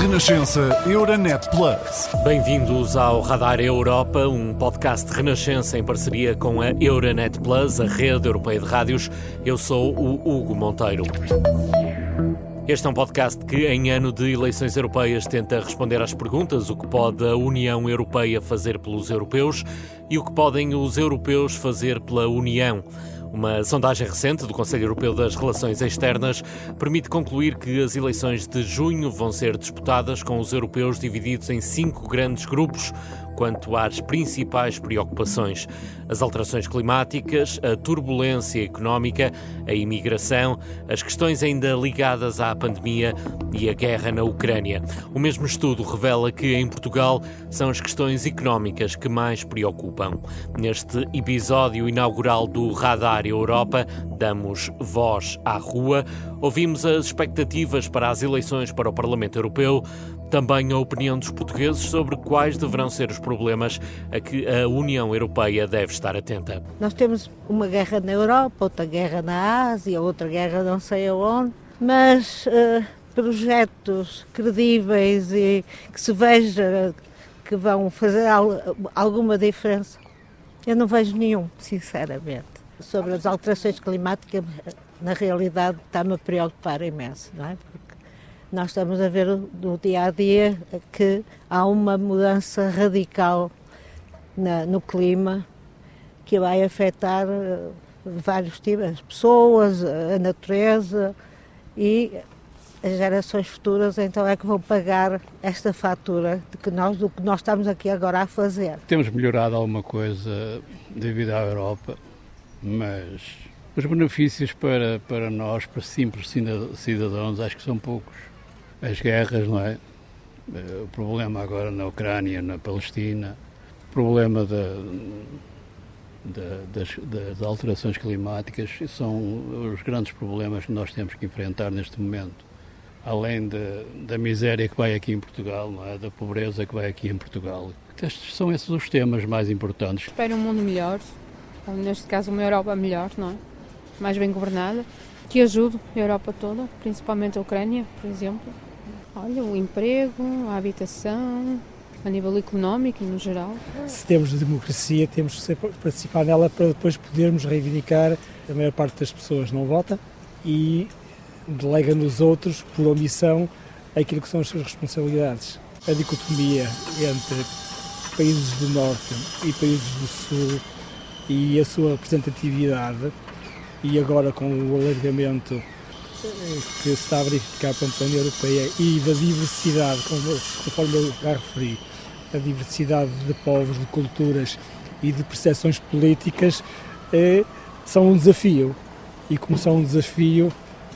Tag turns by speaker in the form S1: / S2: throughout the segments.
S1: Renascença Euronet Plus.
S2: Bem-vindos ao Radar Europa, um podcast de Renascença em parceria com a Euronet Plus, a rede europeia de rádios. Eu sou o Hugo Monteiro. Este é um podcast que, em ano de eleições europeias, tenta responder às perguntas: o que pode a União Europeia fazer pelos europeus e o que podem os europeus fazer pela União. Uma sondagem recente do Conselho Europeu das Relações Externas permite concluir que as eleições de junho vão ser disputadas com os europeus divididos em cinco grandes grupos quanto às principais preocupações: as alterações climáticas, a turbulência económica, a imigração, as questões ainda ligadas à pandemia e a guerra na Ucrânia. O mesmo estudo revela que em Portugal são as questões económicas que mais preocupam. Neste episódio inaugural do Radar Europa, damos voz à rua, ouvimos as expectativas para as eleições para o Parlamento Europeu, também a opinião dos portugueses sobre quais deverão ser os problemas a que a União Europeia deve estar atenta.
S3: Nós temos uma guerra na Europa, outra guerra na Ásia, outra guerra não sei aonde, mas uh, projetos credíveis e que se veja que vão fazer alguma diferença, eu não vejo nenhum, sinceramente. Sobre as alterações climáticas, na realidade, está-me a preocupar imenso, não é? Porque nós estamos a ver no dia a dia que há uma mudança radical na, no clima que vai afetar eh, vários tipos, as pessoas, a natureza e as gerações futuras então é que vão pagar esta fatura de que nós, do que nós estamos aqui agora a fazer.
S4: Temos melhorado alguma coisa devido à Europa, mas os benefícios para, para nós, para simples cidadãos, acho que são poucos as guerras, não é? Eh, o problema agora na Ucrânia, na Palestina, o problema da, da, das, das, alterações climáticas são os grandes problemas que nós temos que enfrentar neste momento. Além de, da miséria que vai aqui em Portugal, é? da pobreza que vai aqui em Portugal. Estes são esses os temas mais importantes.
S5: Espero um mundo melhor, neste caso uma Europa melhor, não é? Mais bem governada, que ajude a Europa toda, principalmente a Ucrânia, por exemplo Olha, o emprego, a habitação, a nível económico no geral.
S6: Se temos democracia, temos que participar nela para depois podermos reivindicar. A maior parte das pessoas não vota e delega nos outros, por omissão, aquilo que são as suas responsabilidades. A dicotomia entre países do Norte e países do Sul e a sua representatividade, e agora com o alargamento que se está a verificar a União Europeia e da diversidade, conforme eu já referi, a diversidade de povos, de culturas e de percepções políticas é, são um desafio. E como são um desafio,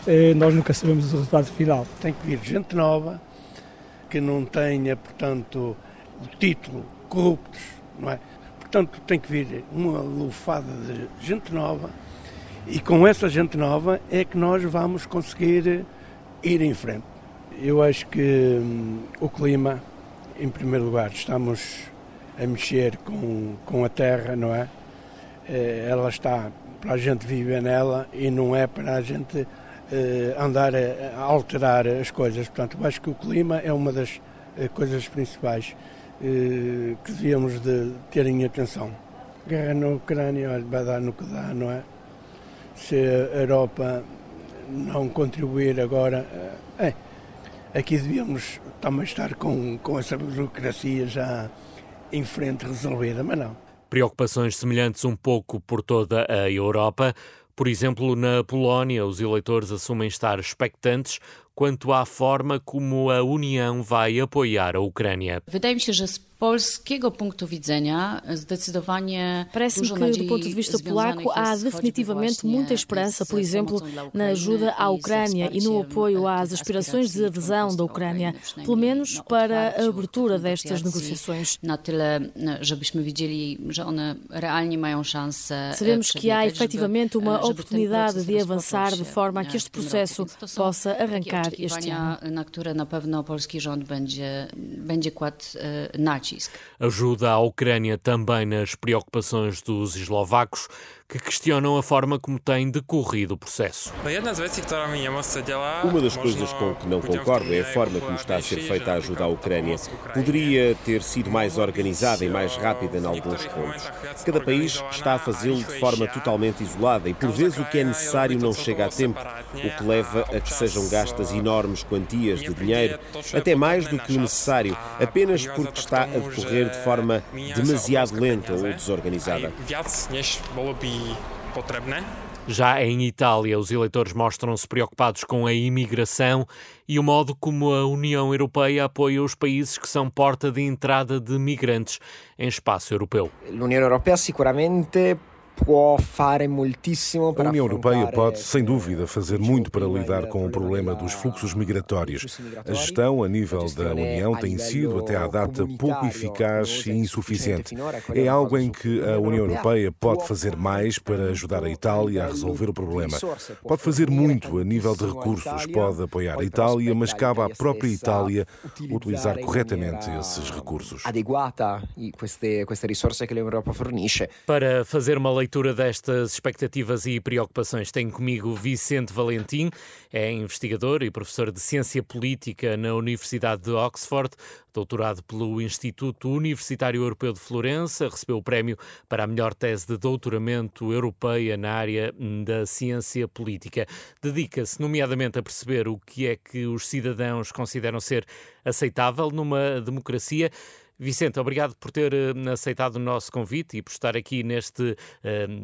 S6: é, nós nunca sabemos o resultado final.
S7: Tem que vir gente nova, que não tenha, portanto, o título corruptos, não é? Portanto, tem que vir uma lufada de gente nova e com essa gente nova é que nós vamos conseguir ir em frente. Eu acho que hum, o clima, em primeiro lugar, estamos a mexer com, com a terra, não é? Eh, ela está para a gente viver nela e não é para a gente eh, andar a, alterar as coisas. Portanto, eu acho que o clima é uma das eh, coisas principais que devíamos de ter em atenção. Guerra na Ucrânia, olha, vai dar no que dá, não é? Se a Europa não contribuir agora, é, aqui devíamos também estar com, com essa burocracia já em frente resolvida, mas não.
S2: Preocupações semelhantes um pouco por toda a Europa. Por exemplo, na Polónia, os eleitores assumem estar expectantes quanto à forma como a União vai apoiar a Ucrânia.
S8: Polskiego punktu widzenia zdecydowanie
S9: Parece-me que, do ponto de vista polaco, há definitivamente muita esperança, por exemplo, na ajuda à Ucrânia e no apoio às aspirações de adesão da Ucrânia, pelo menos para a abertura destas negociações.
S8: Na tyle, żebyśmy widzieli, że one realnie mają szansę.
S9: Sabemos que há efetivamente uma oportunidade de avançar de forma a que este processo possa arrancar este ano.
S8: Na które na pewno polski rząd będzie, będzie kładł nacisk.
S2: Ajuda à Ucrânia também nas preocupações dos eslovacos, que questionam a forma como tem decorrido o processo.
S10: Uma das coisas com que não concordo é a forma como está a ser feita a ajuda à Ucrânia. Poderia ter sido mais organizada e mais rápida em alguns pontos. Cada país está a fazê-lo de forma totalmente isolada e, por vezes, o que é necessário não chega a tempo, o que leva a que sejam gastas enormes quantias de dinheiro, até mais do que o necessário, apenas porque está a decorrer de forma demasiado lenta ou desorganizada.
S2: Já em Itália, os eleitores mostram-se preocupados com a imigração e o modo como a União Europeia apoia os países que são porta de entrada de migrantes em espaço europeu.
S11: A União Europeia seguramente
S12: a União Europeia pode, sem dúvida, fazer muito para lidar com o problema dos fluxos migratórios. A gestão a nível da União tem sido, até à data, pouco eficaz e insuficiente. É algo em que a União Europeia pode fazer mais para ajudar a Itália a resolver o problema. Pode fazer muito a nível de recursos, pode apoiar a Itália, mas cabe à própria Itália utilizar corretamente esses recursos.
S11: Queste, risorse fornisce.
S2: Para fazer uma leitura leitura destas expectativas e preocupações tenho comigo Vicente Valentim, é investigador e professor de Ciência Política na Universidade de Oxford, doutorado pelo Instituto Universitário Europeu de Florença, recebeu o prémio para a melhor tese de doutoramento europeia na área da ciência política. Dedica-se, nomeadamente, a perceber o que é que os cidadãos consideram ser aceitável numa democracia. Vicente, obrigado por ter uh, aceitado o nosso convite e por estar aqui neste uh,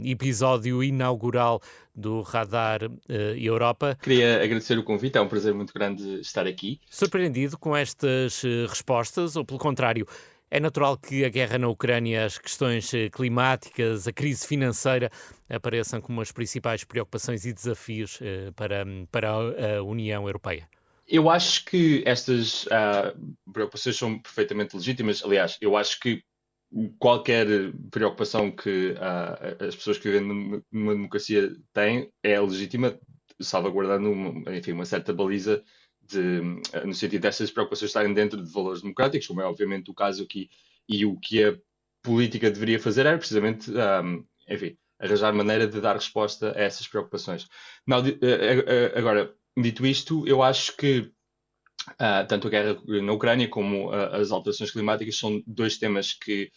S2: episódio inaugural do Radar uh, Europa.
S13: Queria agradecer o convite, é um prazer muito grande estar aqui.
S2: Surpreendido com estas respostas ou, pelo contrário, é natural que a guerra na Ucrânia, as questões climáticas, a crise financeira apareçam como as principais preocupações e desafios para, para a União Europeia?
S13: Eu acho que estas uh, preocupações são perfeitamente legítimas. Aliás, eu acho que qualquer preocupação que uh, as pessoas que vivem numa democracia têm é legítima, salvaguardando uma, enfim, uma certa baliza de, no sentido destas preocupações estarem dentro de valores democráticos, como é obviamente o caso aqui, e o que a política deveria fazer era precisamente, um, enfim, arranjar maneira de dar resposta a essas preocupações. Não, agora, Dito isto, eu acho que uh, tanto a guerra na Ucrânia como uh, as alterações climáticas são dois temas que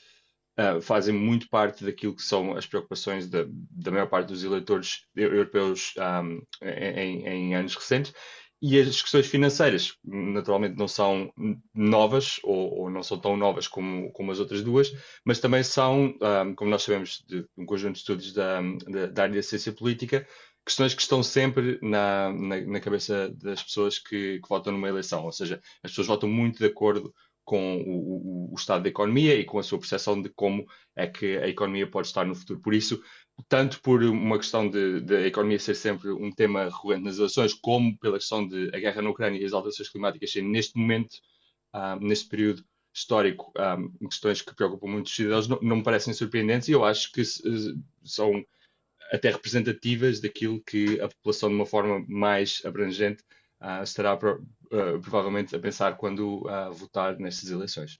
S13: uh, fazem muito parte daquilo que são as preocupações da, maior parte dos eleitores europeus um, em, em, anos recentes. E as questões financeiras, naturalmente, não são novas ou, ou não são tão novas como, como as outras duas, mas também são, um, como nós sabemos de um conjunto de estudos da, da, da área da ciência política, questões que estão sempre na, na, na cabeça das pessoas que, que, votam numa eleição. Ou seja, as pessoas votam muito de acordo com o, o, o, estado da economia e com a sua percepção de como é que a economia pode estar no futuro. Por isso, tanto por uma questão de, de a economia ser sempre um tema recorrente nas eleições, como pela questão de a guerra na Ucrânia e as alterações climáticas serem neste momento, um, neste período histórico, um, questões que preocupam muitos cidadãos, não, não me parecem surpreendentes e eu acho que são até representativas daquilo que a população, de uma forma mais abrangente, uh, estará pro, uh, provavelmente a pensar quando uh, votar nestas eleições.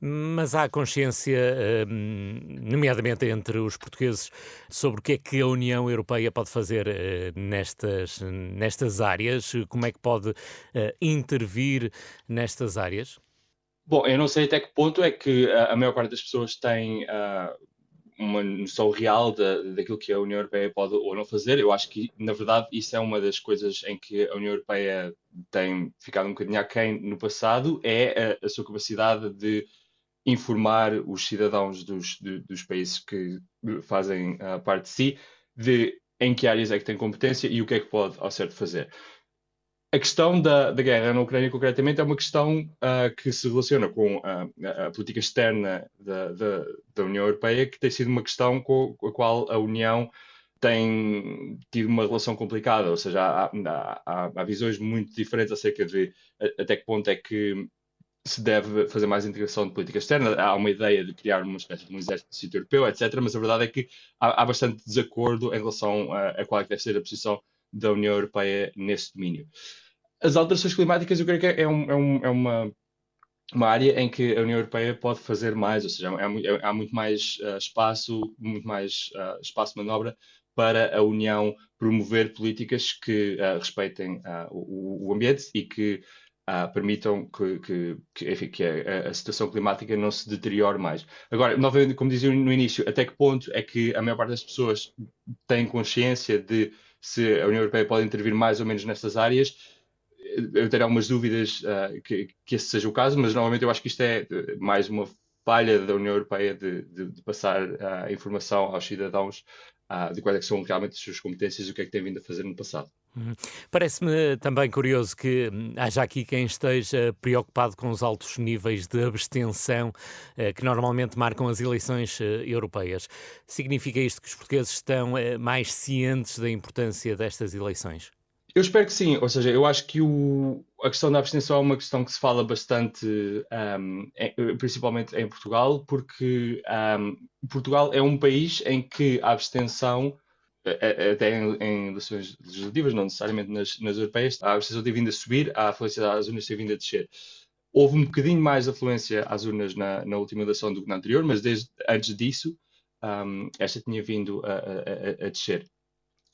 S2: Mas há consciência, nomeadamente entre os portugueses, sobre o que é que a União Europeia pode fazer nestas, nestas áreas? Como é que pode intervir nestas áreas?
S13: Bom, eu não sei até que ponto é que a maior parte das pessoas tem uma noção real da, daquilo que a União Europeia pode ou não fazer. Eu acho que, na verdade, isso é uma das coisas em que a União Europeia tem ficado um bocadinho aquém no passado, é a, a sua capacidade de informar os cidadãos dos, de, dos países que fazem uh, parte de si de em que áreas é que tem competência e o que é que pode, ao certo, fazer. A questão da, da, guerra na Ucrânia, concretamente, é uma questão uh, que se relaciona com a, a política externa da, da, da, União Europeia, que tem sido uma questão com, com, a qual a União tem tido uma relação complicada, ou seja, há, há, há visões muito diferentes acerca de até que ponto é que se deve fazer mais integração de política externa. Há uma ideia de criar uma espécie de um exército europeu, etc., mas a verdade é que há, há bastante desacordo em relação a, a qual é deve ser a posição da União Europeia nesse domínio. As alterações climáticas, eu creio que é, um, é, um, é uma uma área em que a União Europeia pode fazer mais, ou seja, há, há muito mais uh, espaço, muito mais uh, espaço de manobra para a União promover políticas que uh, respeitem o, o, ambiente e que permitam que, que, que, enfim, que a, a, situação climática não se deteriore mais. Agora, novamente, como dizia no início, até que ponto é que a maior parte das pessoas tem consciência de se a União Europeia pode intervir mais ou menos nestas áreas? eu tenho algumas dúvidas uh, que, que, esse seja o caso, mas normalmente eu acho que isto é mais uma falha da União Europeia de, de, de passar a uh, informação aos cidadãos uh, de quais é são realmente as suas competências e o que é que tem vindo a fazer no passado.
S2: Uhum. Parece-me também curioso que hum, haja aqui quem esteja preocupado com os altos níveis de abstenção eh, que normalmente marcam as eleições eh, europeias. Significa isto que os portugueses estão eh, mais cientes da importância destas eleições?
S13: Eu espero que sim, ou seja, eu acho que o, a questão da abstenção é uma questão que se fala bastante, um, principalmente em Portugal, porque um, Portugal é um país em que a abstenção, até em, em eleições legislativas, não necessariamente nas, nas europeias, a abstenção tem vindo a subir, a afluência às urnas tem vindo a descer. Houve um bocadinho mais afluência às urnas na, na última eleição do que na anterior, mas desde antes disso, um, esta tinha vindo a, a, a descer.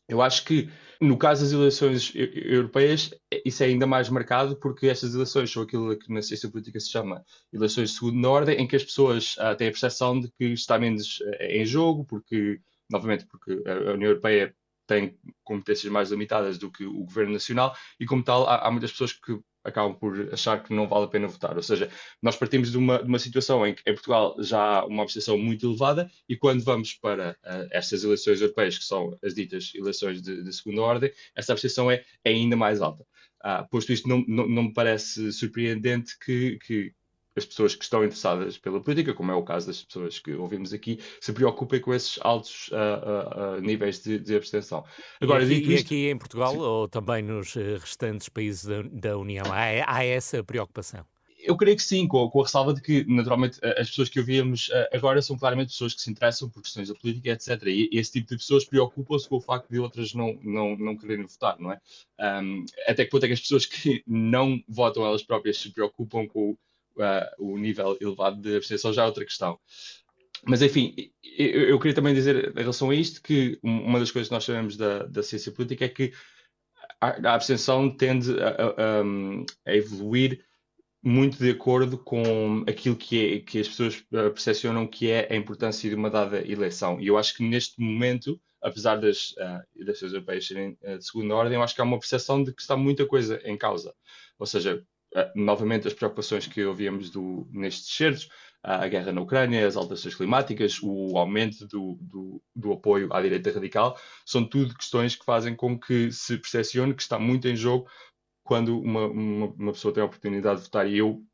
S13: Eu acho que, no caso das eleições europeias, isso é ainda mais marcado porque estas eleições são aquilo que na ciência política se chama eleições de segunda ordem, em que as pessoas uh, têm a percepção de que está menos uh, em jogo, porque, novamente, porque a União Europeia tem competências mais limitadas do que o governo nacional e, como tal, há, há muitas pessoas que acabam por achar que não vale a pena votar. Ou seja, nós partimos de uma, de uma situação em que em Portugal já há uma abstenção muito elevada e quando vamos para uh, estas eleições europeias, que são as ditas eleições de, de segunda ordem, essa abstenção é, é ainda mais alta. Uh, posto isto, não, não, não, me parece surpreendente que, que as pessoas que estão interessadas pela política, como é o caso das pessoas que ouvimos aqui, se preocupem com esses altos uh, uh, uh, níveis de, de, abstenção.
S2: Agora, e aqui, isto... e aqui em Portugal Sim. ou também nos eh, restantes países da, da União, há, há, essa preocupação?
S13: Eu creio que sim, com, com, a ressalva de que, naturalmente, as pessoas que ouvíamos agora são claramente pessoas que se interessam por questões da política, etc. E esse tipo de pessoas preocupam-se com o facto de outras não, não, não quererem votar, não é? Um, até que ponto é que as pessoas que não votam elas próprias se preocupam com uh, o nível elevado de abstenção já é outra questão. Mas, enfim, eu, eu, queria também dizer em relação a isto que uma das coisas que nós sabemos da, da ciência política é que a, a abstenção tende a, a, a, evoluir muito de acordo com aquilo que, é, que as pessoas ah, percepcionam que é a importância de uma dada eleição. E eu acho que neste momento, apesar das uh, eleições europeias serem uh, de segunda ordem, eu acho que há uma percepção de que está muita coisa em causa. Ou seja, novamente as preocupações que ouvíamos do, nestes certos, a guerra na Ucrânia, as alterações climáticas, o aumento do, do, do, apoio à direita radical, são tudo questões que fazem com que se percepcione que está muito em jogo quando uma, uma, uma pessoa tem a oportunidade de votar. E eu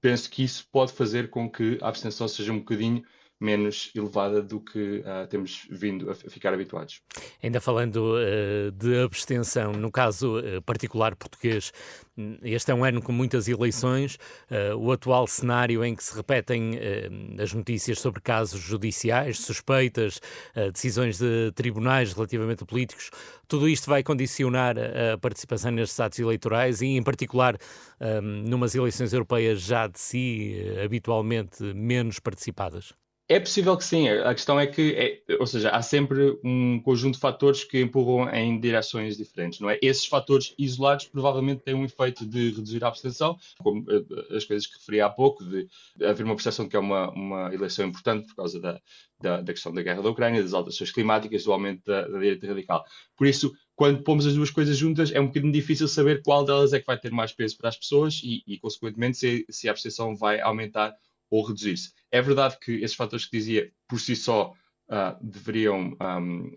S13: penso que isso pode fazer com que a abstenção seja um bocadinho menos elevada do que uh, temos vindo a ficar habituados.
S2: Ainda falando uh, de abstenção, no caso uh, particular português, este é um ano com muitas eleições, o atual cenário em que se repetem as notícias sobre casos judiciais, suspeitas, decisões de tribunais relativamente a políticos, tudo isto vai condicionar a participação nestes atos eleitorais e, em particular, numas eleições europeias já de si habitualmente menos participadas?
S13: É possível que sim. A questão é que, é, ou seja, há sempre um conjunto de fatores que empurram em direções diferentes, não é? Esses fatores isolados provavelmente têm um efeito de reduzir a abstenção, como eh, as coisas que referi há pouco, de haver uma percepção de que é uma, uma eleição importante por causa da, da, da, questão da guerra da Ucrânia, das alterações climáticas, do aumento da, da direita radical. Por isso, quando pomos as duas coisas juntas, é um bocadinho difícil saber qual delas é que vai ter mais peso para as pessoas e, e consequentemente, se, se a abstenção vai aumentar ou reduzir-se. É verdade que esses fatores que dizia, por si só, uh, deveriam um,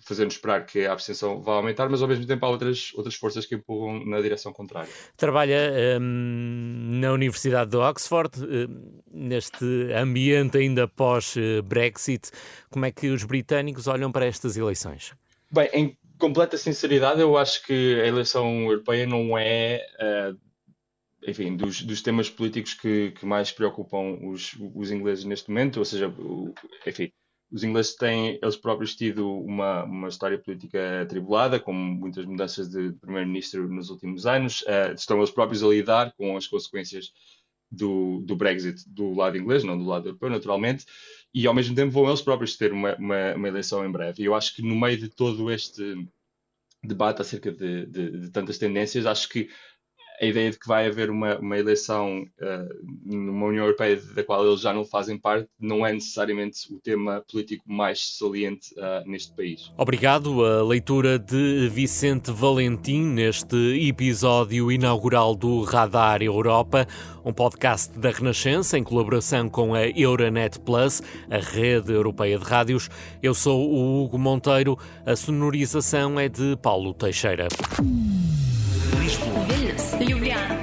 S13: fazer-nos esperar que a abstenção vá aumentar, mas ao mesmo tempo há outras, outras forças que empurram na direção contrária.
S2: Trabalha um, na Universidade de Oxford, uh, neste ambiente ainda pós-Brexit. Como é que os britânicos olham para estas eleições?
S13: Bem, em completa sinceridade, eu acho que a eleição europeia não é. Uh, enfim, dos, dos temas políticos que, que mais preocupam os, os ingleses neste momento, ou seja, o, enfim, os ingleses têm eles próprios tido uma, uma história política atribulada, com muitas mudanças de primeiro-ministro nos últimos anos, uh, estão eles próprios a lidar com as consequências do, do Brexit do lado inglês, não do lado europeu, naturalmente, e ao mesmo tempo vão eles próprios ter uma, uma, uma eleição em breve. E eu acho que no meio de todo este debate acerca de, de, de tantas tendências, acho que a ideia de que vai haver uma, uma eleição uh, numa União Europeia da qual eles já não fazem parte não é necessariamente o tema político mais saliente uh, neste país.
S2: Obrigado. A leitura de Vicente Valentim neste episódio inaugural do Radar Europa, um podcast da Renascença em colaboração com a Euronet Plus, a rede europeia de rádios. Eu sou o Hugo Monteiro. A sonorização é de Paulo Teixeira.